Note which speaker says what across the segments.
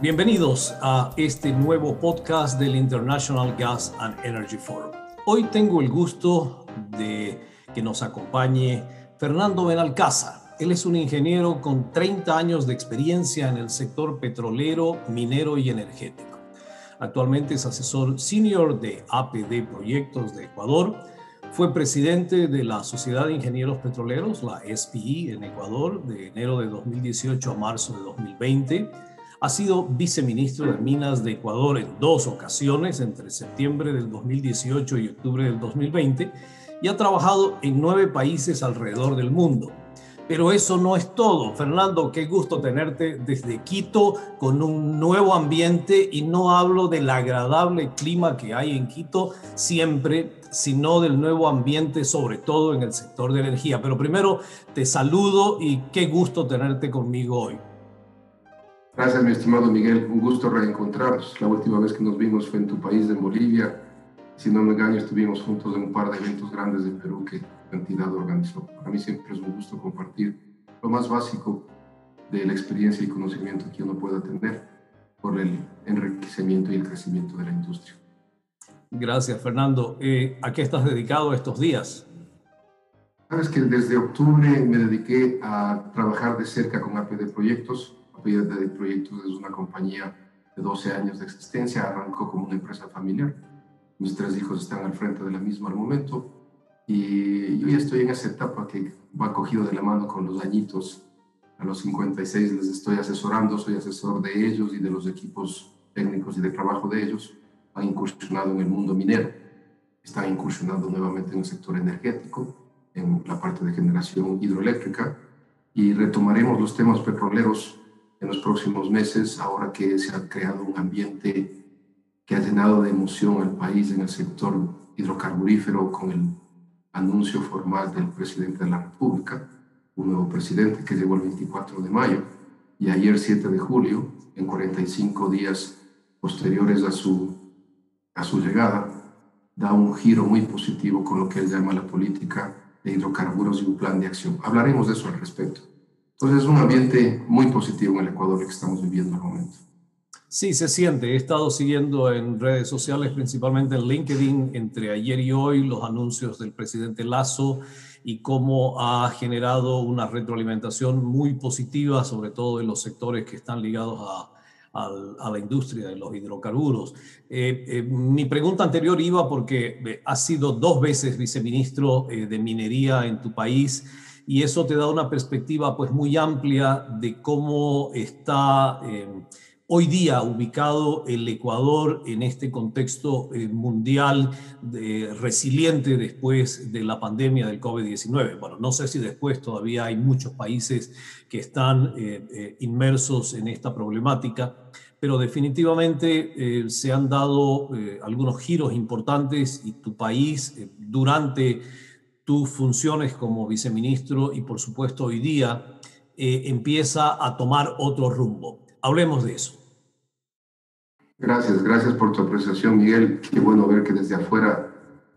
Speaker 1: Bienvenidos a este nuevo podcast del International Gas and Energy Forum. Hoy tengo el gusto de que nos acompañe Fernando Benalcázar. Él es un ingeniero con 30 años de experiencia en el sector petrolero, minero y energético. Actualmente es asesor senior de APD Proyectos de Ecuador. Fue presidente de la Sociedad de Ingenieros Petroleros, la SPI, en Ecuador, de enero de 2018 a marzo de 2020 ha sido viceministro de Minas de Ecuador en dos ocasiones, entre septiembre del 2018 y octubre del 2020, y ha trabajado en nueve países alrededor del mundo. Pero eso no es todo. Fernando, qué gusto tenerte desde Quito con un nuevo ambiente y no hablo del agradable clima que hay en Quito siempre, sino del nuevo ambiente, sobre todo en el sector de energía. Pero primero te saludo y qué gusto tenerte conmigo hoy.
Speaker 2: Gracias, mi estimado Miguel. Un gusto reencontrarnos. La última vez que nos vimos fue en tu país, de Bolivia. Si no me engaño, estuvimos juntos en un par de eventos grandes de Perú que la entidad organizó. Para mí siempre es un gusto compartir lo más básico de la experiencia y conocimiento que uno pueda tener por el enriquecimiento y el crecimiento de la industria.
Speaker 1: Gracias, Fernando. Eh, ¿A qué estás dedicado estos días?
Speaker 2: Sabes que desde octubre me dediqué a trabajar de cerca con APD Proyectos de Proyectos es una compañía de 12 años de existencia, arrancó como una empresa familiar. Mis tres hijos están al frente de la misma al momento y yo ya estoy en esa etapa que va cogido de la mano con los añitos. A los 56 les estoy asesorando, soy asesor de ellos y de los equipos técnicos y de trabajo de ellos. Han incursionado en el mundo minero, están incursionando nuevamente en el sector energético, en la parte de generación hidroeléctrica y retomaremos los temas petroleros en los próximos meses, ahora que se ha creado un ambiente que ha llenado de emoción al país en el sector hidrocarburífero con el anuncio formal del presidente de la República, un nuevo presidente que llegó el 24 de mayo y ayer 7 de julio, en 45 días posteriores a su, a su llegada, da un giro muy positivo con lo que él llama la política de hidrocarburos y un plan de acción. Hablaremos de eso al respecto. Entonces es un ambiente muy positivo en el Ecuador que estamos viviendo al momento.
Speaker 1: Sí, se siente. He estado siguiendo en redes sociales, principalmente en LinkedIn, entre ayer y hoy, los anuncios del presidente Lazo y cómo ha generado una retroalimentación muy positiva, sobre todo en los sectores que están ligados a, la industria de los hidrocarburos. Eh, eh, mi pregunta anterior iba porque eh, has sido dos veces viceministro de minería en tu país y eso te da una perspectiva pues muy amplia de cómo está eh, hoy día ubicado el Ecuador en este contexto eh, mundial resiliente después de la pandemia del COVID-19. Bueno, no sé si después todavía hay muchos países que están eh, inmersos en esta problemática, pero definitivamente se han dado algunos giros importantes y tu país durante tus funciones como viceministro y por supuesto hoy día eh, empieza a tomar otro rumbo. Hablemos de eso.
Speaker 2: Gracias, gracias por tu apreciación, Miguel. Qué bueno ver que desde afuera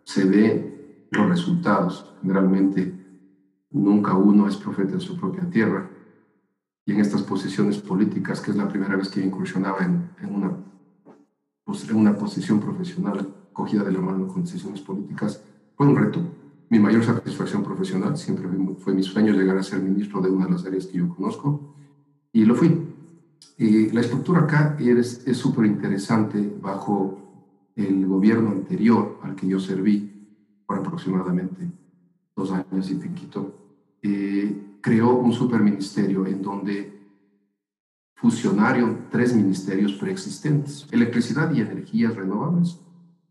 Speaker 2: se ve los resultados. Generalmente nunca uno es profeta en su propia tierra. Y en estas posiciones políticas, que es la primera vez que incursionaba en, en una, pues, en una posición profesional cogida de la mano con decisiones políticas, fue un reto mi mayor satisfacción profesional. Siempre fue, mi sueño llegar a ser ministro de una de las áreas que yo conozco y lo fui. Y la estructura acá es súper interesante bajo el gobierno anterior al que yo serví por aproximadamente dos años y piquito. Eh, creó un superministerio en donde fusionaron tres ministerios preexistentes, electricidad y energías renovables,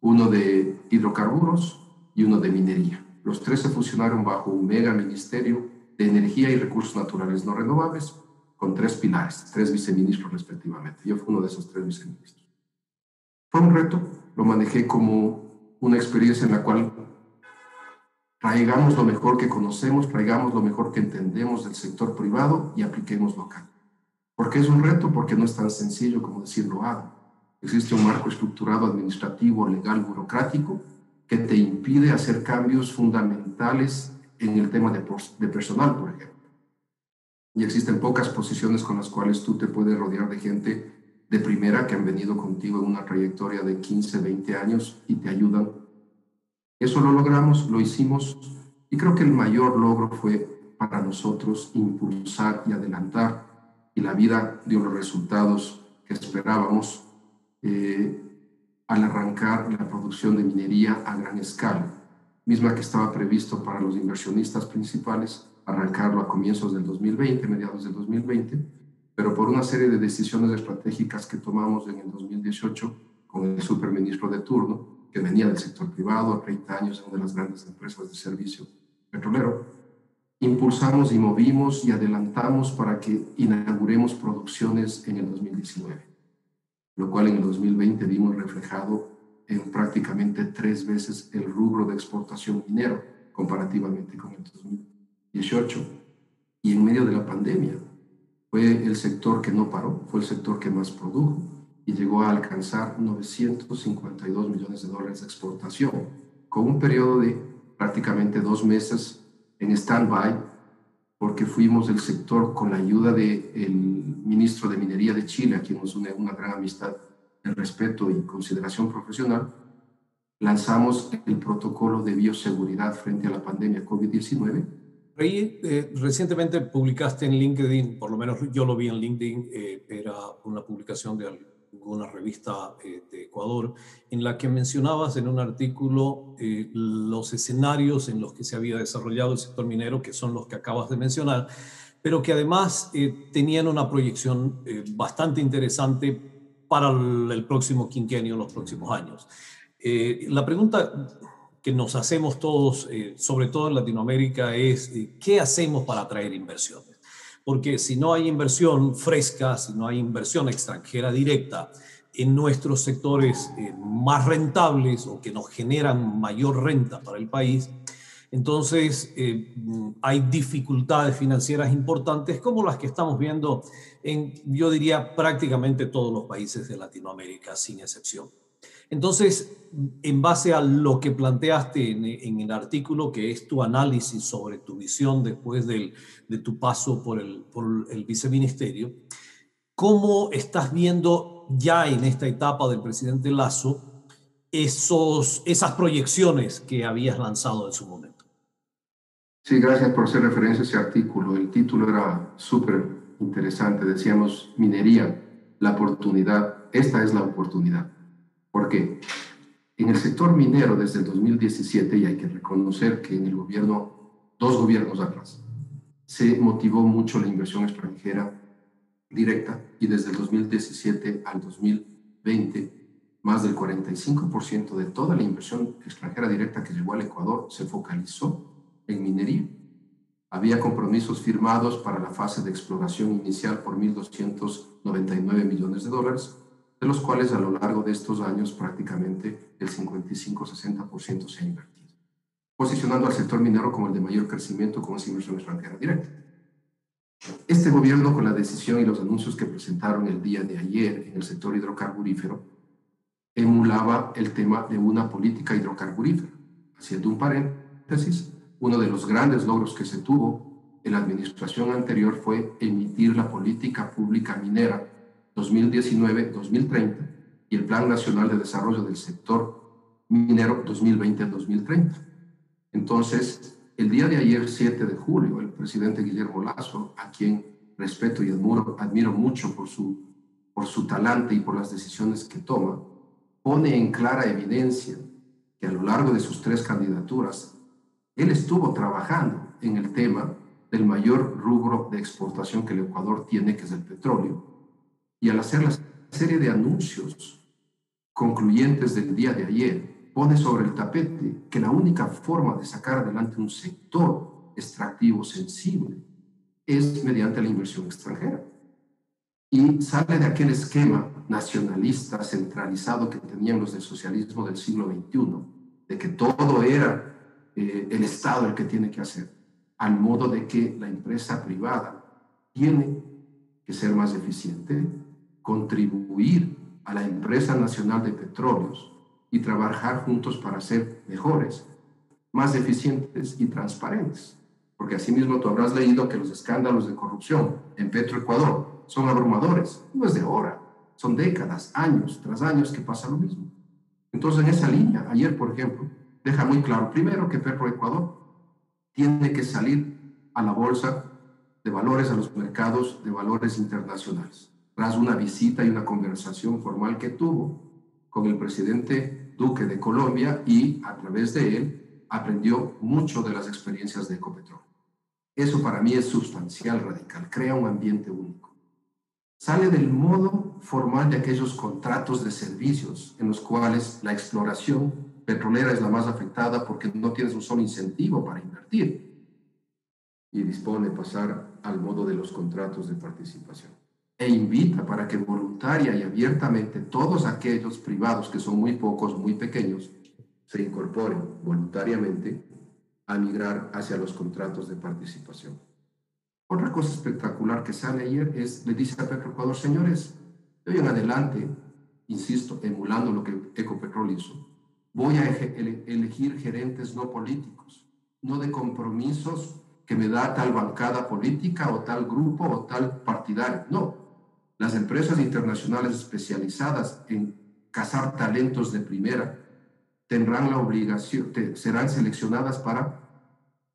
Speaker 2: uno de hidrocarburos y uno de minería. Los tres se fusionaron bajo un mega ministerio de energía y recursos naturales no renovables, con tres pilares, tres viceministros respectivamente. Yo fui uno de esos tres viceministros. Fue un reto, lo manejé como una experiencia en la cual traigamos lo mejor que conocemos, traigamos lo mejor que entendemos del sector privado y apliquémoslo acá. ¿Por qué es un reto? Porque no es tan sencillo como decirlo hago. Existe un marco estructurado administrativo, legal, burocrático, que te impide hacer cambios fundamentales en el tema de, personal, por ejemplo. Y existen pocas posiciones con las cuales tú te puedes rodear de gente de primera que han venido contigo en una trayectoria de 15, 20 años y te ayudan. Eso lo logramos, lo hicimos y creo que el mayor logro fue para nosotros impulsar y adelantar y la vida dio los resultados que esperábamos eh, al arrancar la producción de minería a gran escala, misma que estaba previsto para los inversionistas principales arrancarlo a comienzos del 2020, mediados del 2020 pero por una serie de decisiones estratégicas que tomamos en el 2018 con el superministro de turno, que venía del sector privado, 30 años en una de las grandes empresas de servicio petrolero, impulsamos y movimos y adelantamos para que inauguremos producciones en el 2019, lo cual en el 2020 vimos reflejado en prácticamente tres veces el rubro de exportación minero comparativamente con el 2018 y en medio de la pandemia fue el sector que no paró, fue el sector que más produjo y llegó a alcanzar 952 millones de dólares de exportación, con un periodo de prácticamente dos meses en stand-by, porque fuimos el sector con la ayuda del ministro de Minería de Chile, a quien nos une una gran amistad, el respeto y consideración profesional, lanzamos el protocolo de bioseguridad frente a la pandemia COVID-19
Speaker 1: eh, recientemente publicaste en LinkedIn, por lo menos yo lo vi en LinkedIn, eh, era una publicación de alguna revista eh, de Ecuador, en la que mencionabas en un artículo los escenarios en los que se había desarrollado el sector minero, que son los que acabas de mencionar, pero que además tenían una proyección bastante interesante para el, próximo quinquenio, los próximos años. la pregunta que nos hacemos todos, eh, sobre todo en Latinoamérica, es eh, qué hacemos para atraer inversiones. Porque si no hay inversión fresca, si no hay inversión extranjera directa en nuestros sectores eh, más rentables o que nos generan mayor renta para el país, entonces hay dificultades financieras importantes como las que estamos viendo en, yo diría, prácticamente todos los países de Latinoamérica, sin excepción. Entonces, en base a lo que planteaste en, el artículo, que es tu análisis sobre tu visión después de tu paso por el, viceministerio, ¿cómo estás viendo ya en esta etapa del presidente Lazo esos, esas proyecciones que habías lanzado en su momento?
Speaker 2: Sí, gracias por hacer referencia a ese artículo. El título era súper interesante. Decíamos, minería, la oportunidad. Esta es la oportunidad. Porque en el sector minero desde el 2017, y hay que reconocer que en el gobierno, dos gobiernos atrás, se motivó mucho la inversión extranjera directa y desde el 2017 al 2020, más del 45% de toda la inversión extranjera directa que llegó al Ecuador se focalizó en minería. Había compromisos firmados para la fase de exploración inicial por 1.299 millones de dólares de los cuales a lo largo de estos años prácticamente el 55-60% se ha invertido, posicionando al sector minero como el de mayor crecimiento con esa inversión extranjera directa. Este gobierno, con la decisión y los anuncios que presentaron el día de ayer en el sector hidrocarburífero, emulaba el tema de una política hidrocarburífera. Haciendo un paréntesis, uno de los grandes logros que se tuvo en la administración anterior fue emitir la política pública minera 2019-2030 y el Plan Nacional de Desarrollo del Sector Minero 2020-2030. Entonces, el día de ayer, 7 de julio, el presidente Guillermo Lazo, a quien respeto y admiro, mucho por su, por su talante y por las decisiones que toma, pone en clara evidencia que a lo largo de sus tres candidaturas, él estuvo trabajando en el tema del mayor rubro de exportación que el Ecuador tiene, que es el petróleo, y al hacer la serie de anuncios concluyentes del día de ayer, pone sobre el tapete que la única forma de sacar adelante un sector extractivo sensible es mediante la inversión extranjera. Y sale de aquel esquema nacionalista centralizado que tenían los del socialismo del siglo XXI, de que todo era eh, el Estado el que tiene que hacer, al modo de que la empresa privada tiene que ser más eficiente, contribuir a la empresa nacional de petróleos y trabajar juntos para ser mejores, más eficientes y transparentes. Porque asimismo tú habrás leído que los escándalos de corrupción en Petroecuador son abrumadores, no es de ahora, son décadas, años tras años que pasa lo mismo. Entonces, en esa línea, ayer, por ejemplo, deja muy claro, primero, que Ecuador tiene que salir a la bolsa de valores, a los mercados de valores internacionales, tras una visita y una conversación formal que tuvo con el presidente Duque de Colombia y a través de él aprendió mucho de las experiencias de Ecopetrol. Eso para mí es sustancial, radical, crea un ambiente único. Sale del modo formal de aquellos contratos de servicios en los cuales la exploración petrolera es la más afectada porque no tienes un solo incentivo para invertir y dispone pasar al modo de los contratos de participación. E invita para que voluntaria y abiertamente todos aquellos privados, que son muy pocos, muy pequeños, se incorporen voluntariamente a migrar hacia los contratos de participación. Otra cosa espectacular que sale ayer es, le dice a Petroecuador, señores, de hoy en adelante, insisto, emulando lo que Ecopetrol hizo, voy a elegir gerentes no políticos, no de compromisos que me da tal bancada política o tal grupo o tal partidario. No, las empresas internacionales especializadas en cazar talentos de primera tendrán la obligación, serán seleccionadas para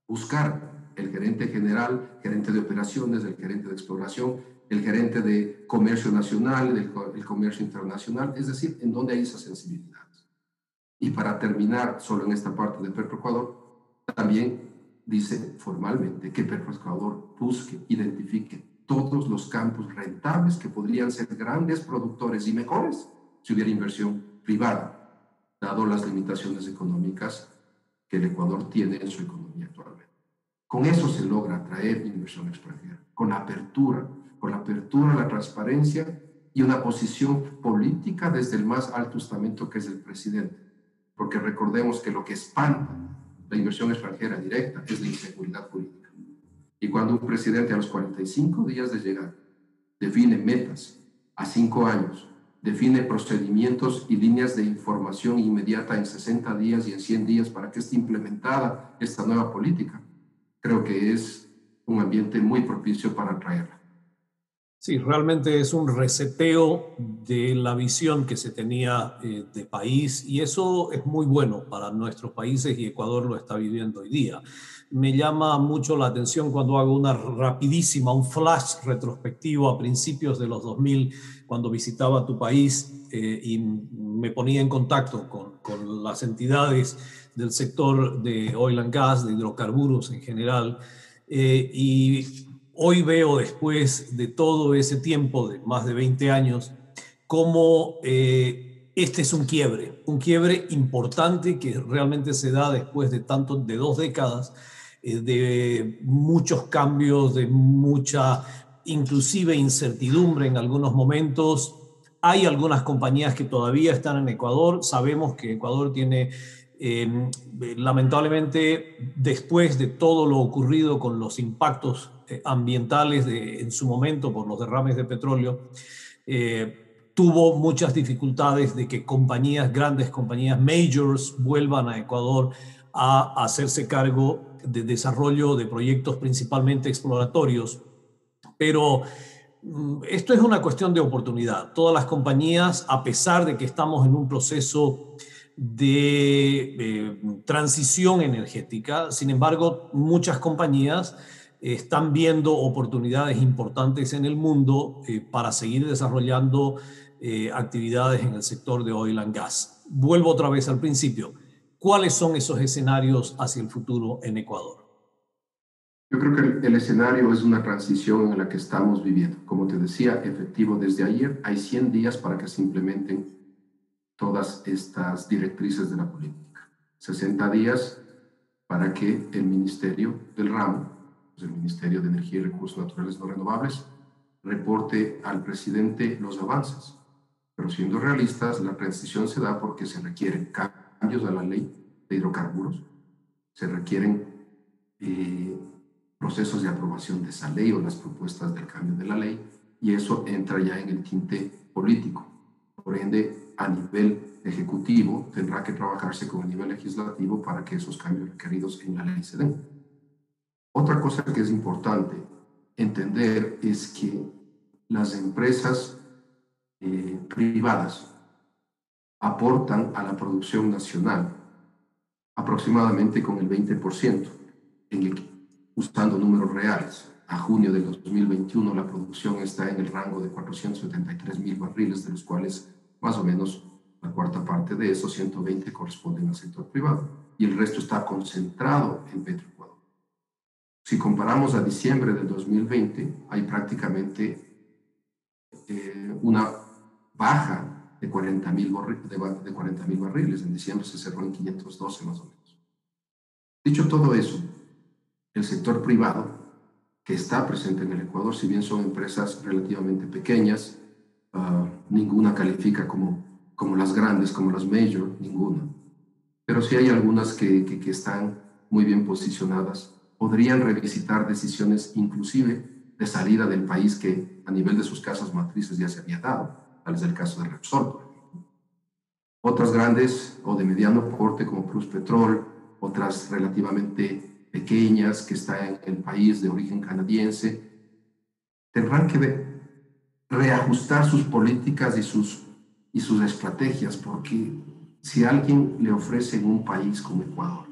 Speaker 2: buscar el gerente general, gerente de operaciones, el gerente de exploración, el gerente de comercio nacional, el, comercio internacional, es decir, en donde hay esas sensibilidades. Y para terminar, solo en esta parte de Petroecuador, también dice formalmente que Petroecuador busque, identifique todos los campos rentables que podrían ser grandes productores y mejores si hubiera inversión privada, dado las limitaciones económicas que el Ecuador tiene en su economía actualmente. Con eso se logra atraer inversión extranjera, con apertura, con la apertura, la transparencia y una posición política desde el más alto estamento que es el presidente. Porque recordemos que lo que espanta la inversión extranjera directa es la inseguridad jurídica. Y cuando un presidente a los 45 días de llegar define metas a cinco años, define procedimientos y líneas de información inmediata en 60 días y en 100 días para que esté implementada esta nueva política, creo que es un ambiente muy propicio para atraerla.
Speaker 1: Sí, realmente es un reseteo de la visión que se tenía eh, de país y eso es muy bueno para nuestros países y Ecuador lo está viviendo hoy día. Me llama mucho la atención cuando hago una rapidísima, un flash retrospectivo a principios de los 2000, cuando visitaba tu país eh, y me ponía en contacto con, con las entidades del sector de oil and gas, de hidrocarburos en general. Eh, y Hoy veo después de todo ese tiempo, de más de 20 años, cómo eh, este es un quiebre, un quiebre importante que realmente se da después de tanto, de dos décadas, eh, de muchos cambios, de mucha inclusive incertidumbre en algunos momentos. Hay algunas compañías que todavía están en Ecuador. Sabemos que Ecuador tiene eh, lamentablemente, después de todo lo ocurrido con los impactos ambientales de, en su momento por los derrames de petróleo, eh, tuvo muchas dificultades de que compañías, grandes compañías, majors, vuelvan a Ecuador a hacerse cargo de desarrollo de proyectos principalmente exploratorios. Pero mm, esto es una cuestión de oportunidad. Todas las compañías, a pesar de que estamos en un proceso de eh, transición energética, sin embargo, muchas compañías están viendo oportunidades importantes en el mundo eh, para seguir desarrollando eh, actividades en el sector de oil and gas. Vuelvo otra vez al principio. ¿Cuáles son esos escenarios hacia el futuro en Ecuador?
Speaker 2: Yo creo que el, escenario es una transición en la que estamos viviendo. Como te decía, efectivo desde ayer, hay 100 días para que se implementen todas estas directrices de la política. 60 días para que el Ministerio del Ramo el Ministerio de Energía y Recursos Naturales No Renovables, reporte al presidente los avances. Pero siendo realistas, la transición se da porque se requieren cambios a la ley de hidrocarburos, se requieren eh, procesos de aprobación de esa ley o las propuestas del cambio de la ley, y eso entra ya en el tinte político. Por ende, a nivel ejecutivo tendrá que trabajarse con el nivel legislativo para que esos cambios requeridos en la ley se den. Otra cosa que es importante entender es que las empresas eh, privadas aportan a la producción nacional aproximadamente con el 20%, en el, usando números reales. A junio del 2021 la producción está en el rango de 473 mil barriles, de los cuales más o menos la cuarta parte de esos 120 corresponden al sector privado y el resto está concentrado en Petroecuador. Si comparamos a diciembre del 2020, hay prácticamente eh, una baja de 40 mil de, barriles. En diciembre se cerró en 512 más o menos. Dicho todo eso, el sector privado que está presente en el Ecuador, si bien son empresas relativamente pequeñas, ah, ninguna califica como, como las grandes, como las major, ninguna. Pero sí hay algunas que, que, que están muy bien posicionadas, podrían revisitar decisiones inclusive de salida del país que a nivel de sus casas matrices ya se había dado, tal es el caso de Repsol. Otras grandes o de mediano porte como Plus Petrol, otras relativamente pequeñas que están en el país de origen canadiense, tendrán que reajustar sus políticas y sus, y sus estrategias, porque si alguien le ofrece en un país como Ecuador,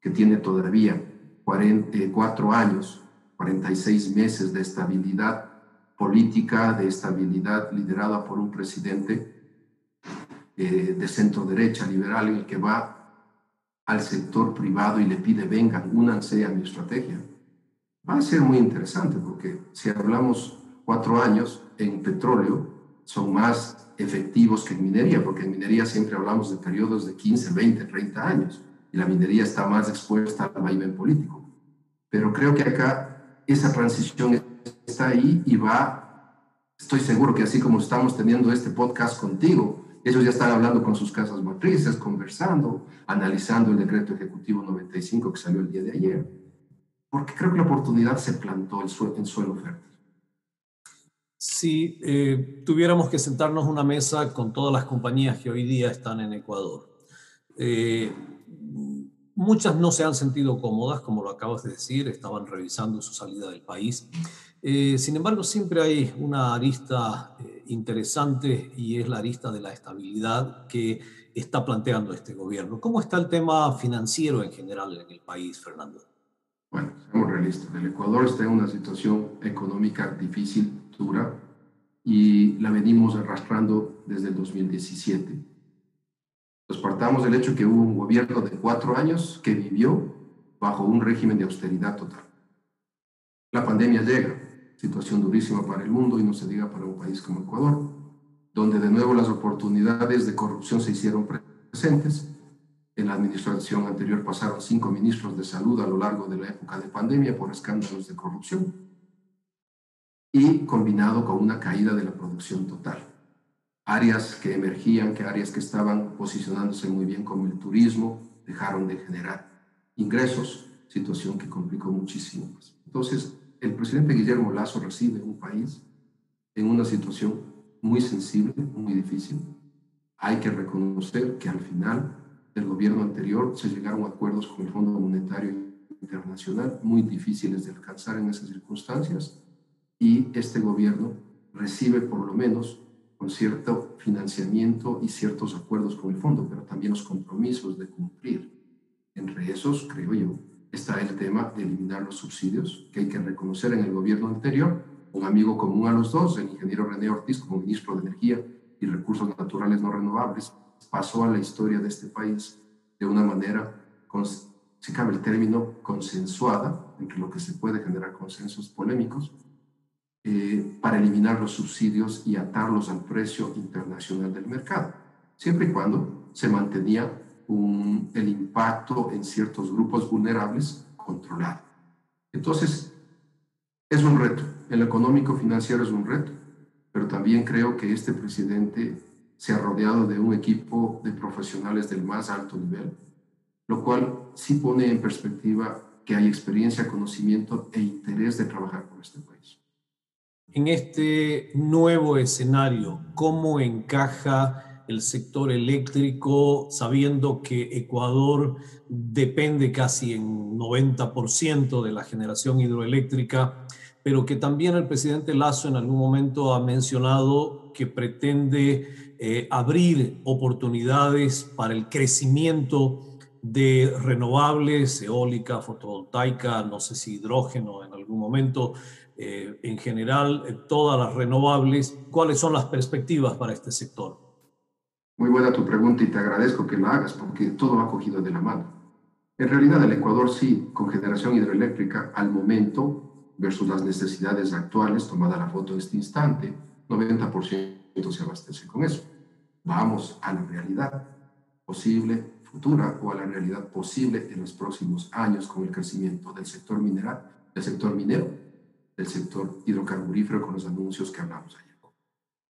Speaker 2: que tiene todavía 44 años, 46 meses de estabilidad política, de estabilidad liderada por un presidente eh, de centro derecha liberal el que va al sector privado y le pide, vengan, únanse a mi estrategia. Va a ser muy interesante porque si hablamos cuatro años en petróleo, son más efectivos que en minería, porque en minería siempre hablamos de periodos de 15, 20, 30 años y la minería está más expuesta al vaivén político. Pero creo que acá esa transición está ahí y va, estoy seguro que así como estamos teniendo este podcast contigo, ellos ya están hablando con sus casas matrices, conversando, analizando el decreto ejecutivo 95 que salió el día de ayer, porque creo que la oportunidad se plantó en, suelo fértil.
Speaker 1: Si eh, tuviéramos que sentarnos una mesa con todas las compañías que hoy día están en Ecuador, eh, muchas no se han sentido cómodas, como lo acabas de decir, estaban revisando su salida del país. Eh, sin embargo, siempre hay una arista eh, interesante y es la arista de la estabilidad que está planteando este gobierno. ¿Cómo está el tema financiero en general en el país, Fernando?
Speaker 2: Bueno, seamos realistas. El Ecuador está en una situación económica difícil, dura, y la venimos arrastrando desde el 2017. Partamos del hecho que hubo un gobierno de cuatro años que vivió bajo un régimen de austeridad total. La pandemia llega, situación durísima para el mundo y no se diga para un país como Ecuador, donde de nuevo las oportunidades de corrupción se hicieron presentes. En la administración anterior pasaron cinco ministros de salud a lo largo de la época de pandemia por escándalos de corrupción y combinado con una caída de la producción total. Áreas que emergían, que áreas que estaban posicionándose muy bien como el turismo, dejaron de generar ingresos, situación que complicó muchísimo. Entonces, el presidente Guillermo Lazo recibe un país en una situación muy sensible, muy difícil. Hay que reconocer que al final del gobierno anterior se llegaron acuerdos con el Fondo Monetario Internacional muy difíciles de alcanzar en esas circunstancias y este gobierno recibe por lo menos con cierto financiamiento y ciertos acuerdos con el fondo, pero también los compromisos de cumplir. Entre esos, creo yo, está el tema de eliminar los subsidios, que hay que reconocer en el gobierno anterior. Un amigo común a los dos, el ingeniero René Ortiz, como ministro de Energía y Recursos Naturales No Renovables, pasó a la historia de este país de una manera, si cabe el término, consensuada, entre lo que se puede generar consensos polémicos, eh, para eliminar los subsidios y atarlos al precio internacional del mercado, siempre y cuando se mantenía el impacto en ciertos grupos vulnerables controlado. Entonces, es un reto. El económico financiero es un reto, pero también creo que este presidente se ha rodeado de un equipo de profesionales del más alto nivel, lo cual sí pone en perspectiva que hay experiencia, conocimiento e interés de trabajar por este país.
Speaker 1: En este nuevo escenario, ¿cómo encaja el sector eléctrico, sabiendo que Ecuador depende casi en 90% de la generación hidroeléctrica pero que también el presidente Lazo en algún momento ha mencionado que pretende eh, abrir oportunidades para el crecimiento de renovables, eólica, fotovoltaica, no sé si hidrógeno en algún momento, eh, en general, eh, todas las renovables. ¿Cuáles son las perspectivas para este sector?
Speaker 2: Muy buena tu pregunta y te agradezco que la hagas porque todo ha cogido de la mano. En realidad, el Ecuador sí, con generación hidroeléctrica, al momento, versus las necesidades actuales, tomada la foto en este instante, 90% se abastece con eso. Vamos a la realidad posible futura o a la realidad posible en los próximos años con el crecimiento del sector mineral, del sector minero, del sector hidrocarburífero con los anuncios que hablamos ayer.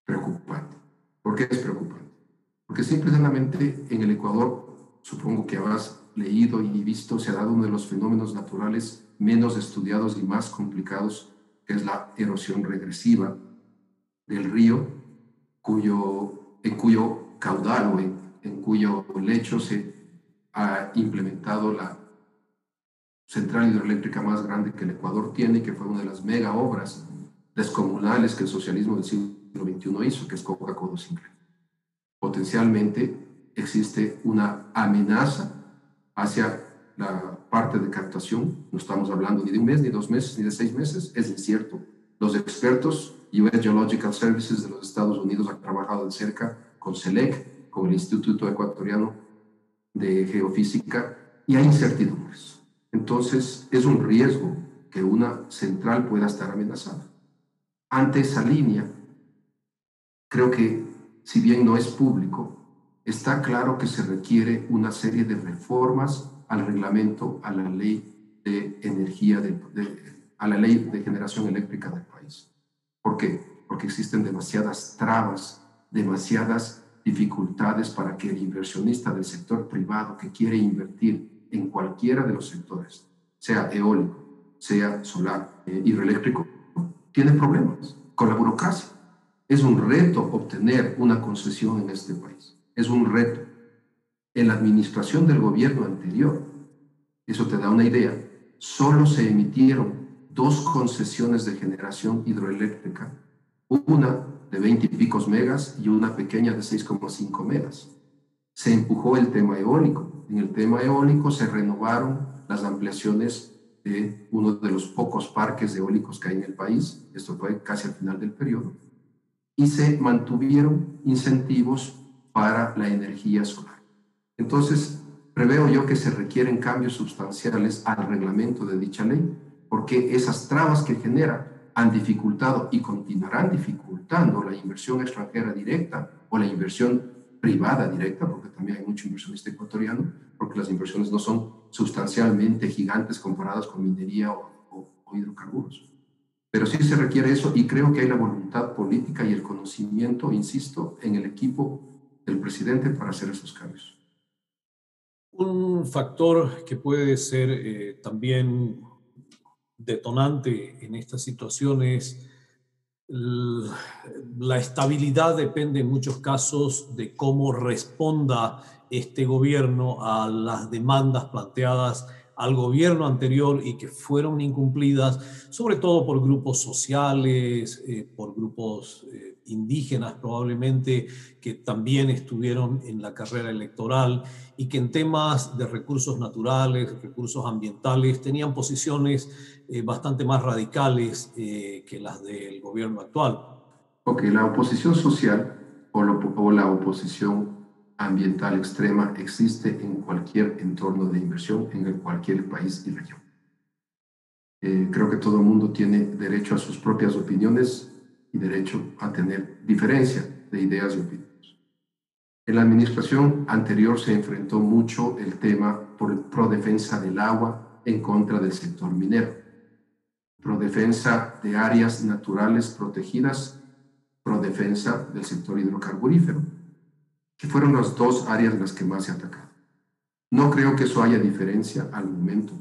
Speaker 2: Preocupante. ¿Por qué es preocupante? Porque simplemente en el Ecuador, supongo que habrás leído y visto, se ha dado uno de los fenómenos naturales menos estudiados y más complicados, que es la erosión regresiva del río, cuyo, en cuyo caudal o en, en cuyo lecho se ha implementado la central hidroeléctrica más grande que el Ecuador tiene, que fue una de las mega obras descomunales que el socialismo del siglo XXI hizo, que es Coca-Cola Sinclair. Potencialmente existe una amenaza hacia la parte de captación, no estamos hablando ni de un mes, ni dos meses, ni de seis meses, es incierto. Los expertos, US Geological Services de los Estados Unidos han trabajado de cerca con SELEC, con el Instituto Ecuatoriano de geofísica y hay incertidumbres. Entonces, es un riesgo que una central pueda estar amenazada. Ante esa línea, creo que, si bien no es público, está claro que se requiere una serie de reformas al reglamento, a la ley de energía, de, a la ley de generación eléctrica del país. ¿Por qué? Porque existen demasiadas trabas, demasiadas dificultades para que el inversionista del sector privado que quiere invertir en cualquiera de los sectores, sea eólico, sea solar, eh, hidroeléctrico, tiene problemas con la burocracia. Es un reto obtener una concesión en este país. Es un reto. En la administración del gobierno anterior, eso te da una idea, solo se emitieron dos concesiones de generación hidroeléctrica. Una de 20 y picos megas y una pequeña de 6,5 megas. Se empujó el tema eólico. En el tema eólico se renovaron las ampliaciones de uno de los pocos parques eólicos que hay en el país, esto fue casi al final del periodo, y se mantuvieron incentivos para la energía solar. Entonces, preveo yo que se requieren cambios sustanciales al reglamento de dicha ley, porque esas trabas que genera han dificultado y continuarán dificultando la inversión extranjera directa o la inversión privada directa, porque también hay mucho inversionista ecuatoriano, porque las inversiones no son sustancialmente gigantes comparadas con minería o, hidrocarburos. Pero sí se requiere eso y creo que hay la voluntad política y el conocimiento, insisto, en el equipo del presidente para hacer esos cambios.
Speaker 1: Un factor que puede ser eh, también detonante en esta situación es la estabilidad depende en muchos casos de cómo responda este gobierno a las demandas planteadas al gobierno anterior y que fueron incumplidas, sobre todo por grupos sociales, eh, por grupos eh, indígenas probablemente, que también estuvieron en la carrera electoral y que en temas de recursos naturales, recursos ambientales, tenían posiciones eh, bastante más radicales que las del gobierno actual.
Speaker 2: Ok, la oposición social o, o la oposición ambiental extrema existe en cualquier entorno de inversión, en cualquier país y región. Eh, creo que todo el mundo tiene derecho a sus propias opiniones y derecho a tener diferencia de ideas y opiniones. En la administración anterior se enfrentó mucho el tema por pro defensa del agua en contra del sector minero, pro defensa de áreas naturales protegidas, pro defensa del sector hidrocarburífero que fueron las dos áreas las que más se ha atacado. No creo que eso haya diferencia al momento.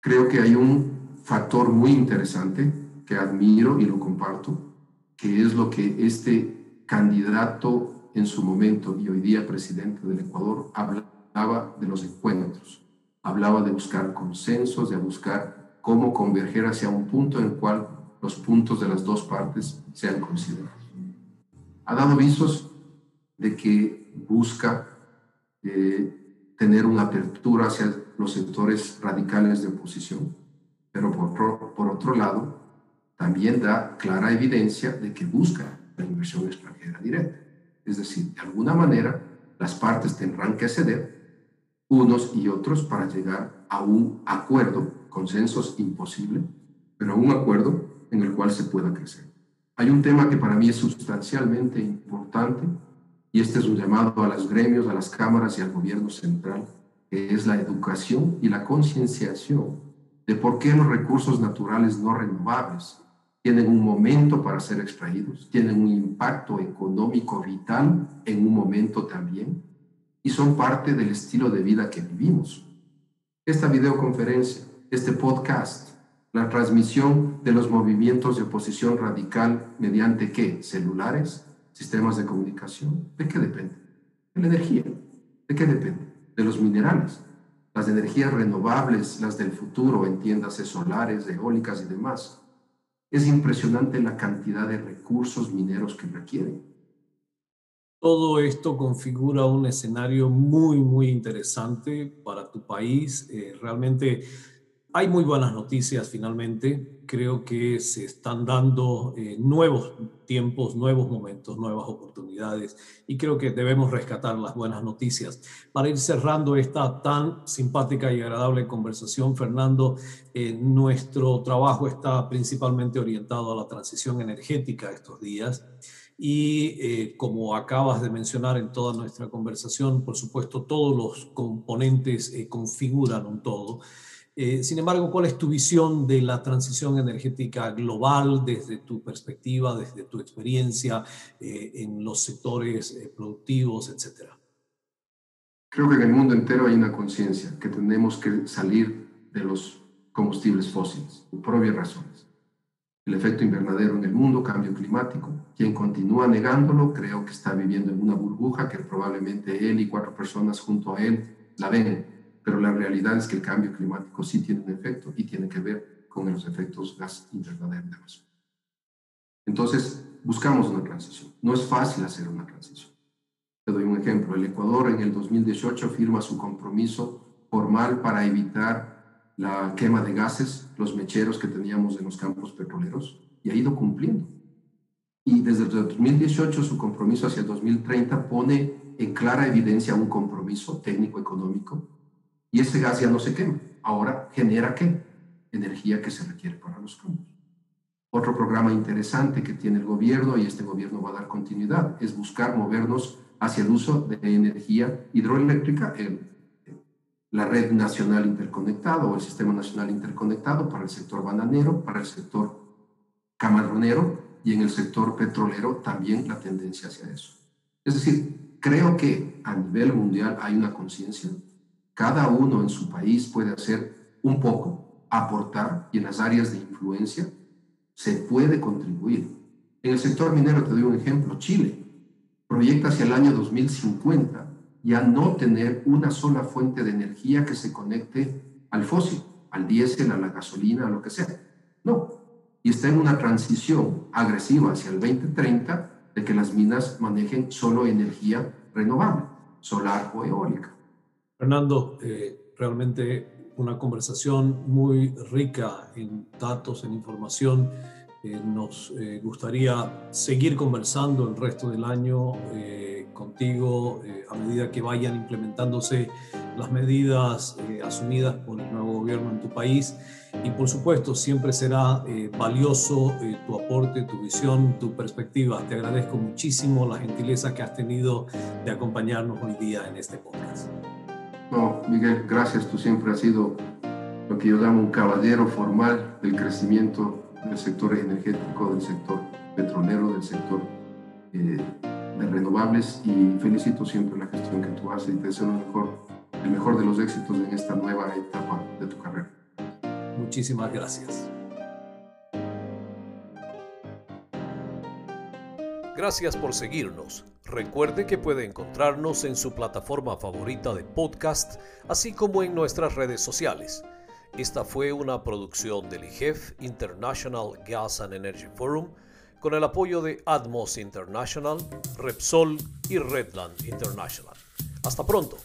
Speaker 2: Creo que hay un factor muy interesante que admiro y lo comparto, que es lo que este candidato en su momento y hoy día presidente del Ecuador hablaba de los encuentros, hablaba de buscar consensos, de buscar cómo converger hacia un punto en el cual los puntos de las dos partes sean considerados. Ha dado visos de que busca eh, tener una apertura hacia los sectores radicales de oposición, pero por, por otro lado, también da clara evidencia de que busca la inversión extranjera directa. Es decir, de alguna manera, las partes tendrán que ceder unos y otros para llegar a un acuerdo, consensos imposible, pero a un acuerdo en el cual se pueda crecer. Hay un tema que para mí es sustancialmente importante y este es un llamado a los gremios, a las cámaras y al gobierno central, que es la educación y la concienciación de por qué los recursos naturales no renovables tienen un momento para ser extraídos, tienen un impacto económico vital en un momento también y son parte del estilo de vida que vivimos. Esta videoconferencia, este podcast, la transmisión de los movimientos de oposición radical mediante qué? Celulares, sistemas de comunicación. ¿De qué depende? De la energía. ¿De qué depende? De los minerales. Las energías renovables, las del futuro, entiéndase solares, eólicas y demás. Es impresionante la cantidad de recursos mineros que requieren.
Speaker 1: Todo esto configura un escenario muy, muy interesante para tu país. Eh, realmente hay muy buenas noticias finalmente. Creo que se están dando eh, nuevos tiempos, nuevos momentos, nuevas oportunidades y creo que debemos rescatar las buenas noticias. Para ir cerrando esta tan simpática y agradable conversación, Fernando, eh, nuestro trabajo está principalmente orientado a la transición energética estos días. Y eh, como acabas de mencionar en toda nuestra conversación, por supuesto, todos los componentes eh, configuran un todo. Eh, sin embargo, ¿cuál es tu visión de la transición energética global desde tu perspectiva, desde tu experiencia en los sectores productivos, etcétera?
Speaker 2: Creo que en el mundo entero hay una conciencia que tenemos que salir de los combustibles fósiles, por obvias razones el efecto invernadero en el mundo, cambio climático. Quien continúa negándolo, creo que está viviendo en una burbuja que probablemente él y cuatro personas junto a él la ven, pero la realidad es que el cambio climático sí tiene un efecto y tiene que ver con los efectos gas invernadero de Amazonas. Entonces, buscamos una transición. No es fácil hacer una transición. Te doy un ejemplo. El Ecuador en el 2018 firma su compromiso formal para evitar la quema de gases, los mecheros que teníamos en los campos petroleros, y ha ido cumpliendo. Y desde el 2018 su compromiso hacia el 2030 pone en clara evidencia un compromiso técnico-económico, y ese gas ya no se quema. Ahora genera qué? Energía que se requiere para los campos. Otro programa interesante que tiene el gobierno, y este gobierno va a dar continuidad, es buscar movernos hacia el uso de energía hidroeléctrica, en la red nacional interconectada o el sistema nacional interconectado para el sector bananero, para el sector camaronero y en el sector petrolero también la tendencia hacia eso. Es decir, creo que a nivel mundial hay una conciencia, cada uno en su país puede hacer un poco, aportar y en las áreas de influencia se puede contribuir. En el sector minero te doy un ejemplo, Chile proyecta hacia el año 2050 ya no tener una sola fuente de energía que se conecte al fósil, al diésel, a la gasolina, a lo que sea. No. Y está en una transición agresiva hacia el 2030 de que las minas manejen solo energía renovable, solar o eólica.
Speaker 1: Fernando, eh, realmente una conversación muy rica en datos, en información. Eh, nos eh, gustaría seguir conversando el resto del año contigo eh, a medida que vayan implementándose las medidas eh, asumidas por el nuevo gobierno en tu país. Y por supuesto, siempre será eh, valioso tu aporte, tu visión, tu perspectiva. Te agradezco muchísimo la gentileza que has tenido de acompañarnos hoy día en este podcast.
Speaker 2: No, Miguel, gracias. Tú siempre has sido lo que yo llamo un caballero formal del crecimiento del sector energético, del sector petrolero, del sector de renovables y felicito siempre la gestión que tú haces y te deseo el mejor, el mejor de los éxitos en esta nueva etapa de tu carrera.
Speaker 1: Muchísimas gracias. Gracias por seguirnos. Recuerde que puede encontrarnos en su plataforma favorita de podcast, así como en nuestras redes sociales. Esta fue una producción del IGEF International Gas and Energy Forum con el apoyo de Atmos International, Repsol y Redland International. Hasta pronto.